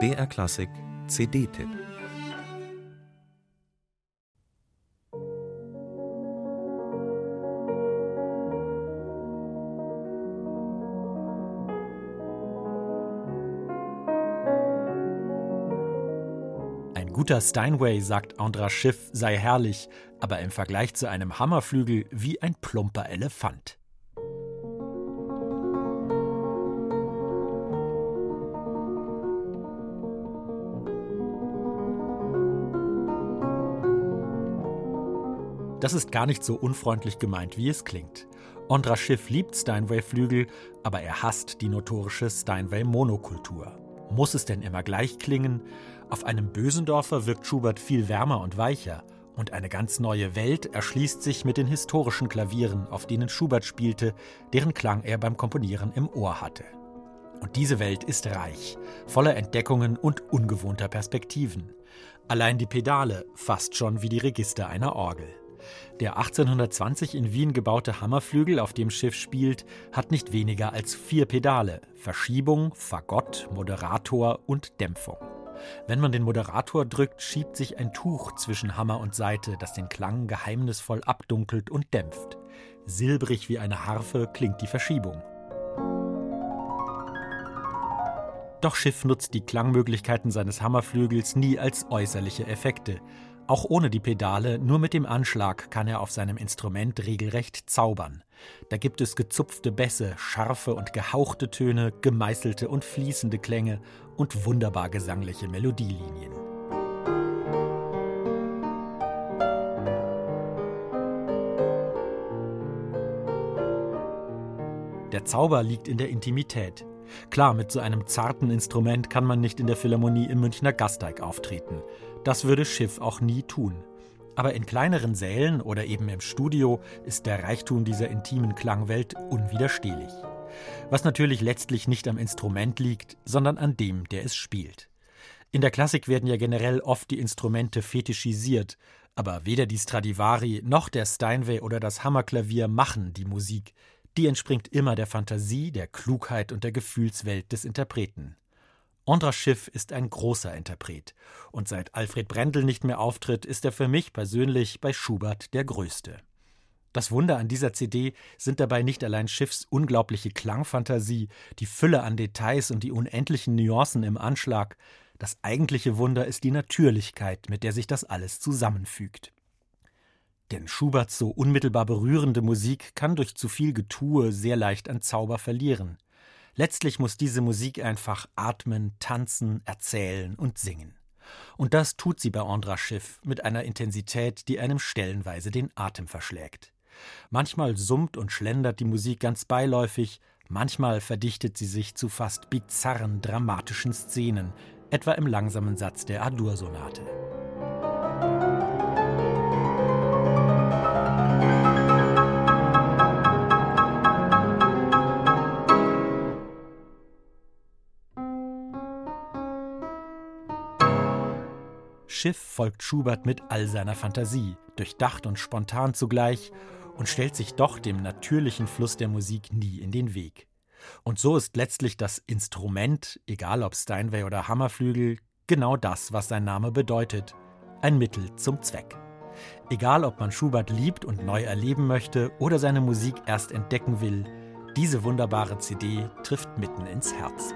BR Klassik CD-Tipp Ein guter Steinway, sagt Andras Schiff, sei herrlich, aber im Vergleich zu einem Hammerflügel wie ein plumper Elefant. Das ist gar nicht so unfreundlich gemeint, wie es klingt. Andras Schiff liebt Steinway-Flügel, aber er hasst die notorische Steinway-Monokultur. Muss es denn immer gleich klingen? Auf einem Bösendorfer wirkt Schubert viel wärmer und weicher. Und eine ganz neue Welt erschließt sich mit den historischen Klavieren, auf denen Schubert spielte, deren Klang er beim Komponieren im Ohr hatte. Und diese Welt ist reich, voller Entdeckungen und ungewohnter Perspektiven. Allein die Pedale fast schon wie die Register einer Orgel. Der 1820 in Wien gebaute Hammerflügel, auf dem Schiff spielt, hat nicht weniger als vier Pedale: Verschiebung, Fagott, Moderator und Dämpfung. Wenn man den Moderator drückt, schiebt sich ein Tuch zwischen Hammer und Saite, das den Klang geheimnisvoll abdunkelt und dämpft. Silbrig wie eine Harfe klingt die Verschiebung. Doch Schiff nutzt die Klangmöglichkeiten seines Hammerflügels nie als äußerliche Effekte. Auch ohne die Pedale, nur mit dem Anschlag kann er auf seinem Instrument regelrecht zaubern. Da gibt es gezupfte Bässe, scharfe und gehauchte Töne, gemeißelte und fließende Klänge und wunderbar gesangliche Melodielinien. Der Zauber liegt in der Intimität. Klar, mit so einem zarten Instrument kann man nicht in der Philharmonie im Münchner Gasteig auftreten. Das würde Schiff auch nie tun. Aber in kleineren Sälen oder eben im Studio ist der Reichtum dieser intimen Klangwelt unwiderstehlich. Was natürlich letztlich nicht am Instrument liegt, sondern an dem, der es spielt. In der Klassik werden ja generell oft die Instrumente fetischisiert, aber weder die Stradivari noch der Steinway oder das Hammerklavier machen die Musik, die entspringt immer der Fantasie, der Klugheit und der Gefühlswelt des Interpreten. Andras Schiff ist ein großer Interpret, und seit Alfred Brendel nicht mehr auftritt, ist er für mich persönlich bei Schubert der Größte. Das Wunder an dieser CD sind dabei nicht allein Schiffs unglaubliche Klangfantasie, die Fülle an Details und die unendlichen Nuancen im Anschlag. Das eigentliche Wunder ist die Natürlichkeit, mit der sich das alles zusammenfügt. Denn Schuberts so unmittelbar berührende Musik kann durch zu viel Getue sehr leicht an Zauber verlieren. Letztlich muss diese Musik einfach atmen, tanzen, erzählen und singen. Und das tut sie bei Andras Schiff mit einer Intensität, die einem stellenweise den Atem verschlägt. Manchmal summt und schlendert die Musik ganz beiläufig, manchmal verdichtet sie sich zu fast bizarren, dramatischen Szenen, etwa im langsamen Satz der Adur-Sonate. Schiff folgt Schubert mit all seiner Fantasie, durchdacht und spontan zugleich, und stellt sich doch dem natürlichen Fluss der Musik nie in den Weg. Und so ist letztlich das Instrument, egal ob Steinway oder Hammerflügel, genau das, was sein Name bedeutet, ein Mittel zum Zweck. Egal ob man Schubert liebt und neu erleben möchte oder seine Musik erst entdecken will, diese wunderbare CD trifft mitten ins Herz.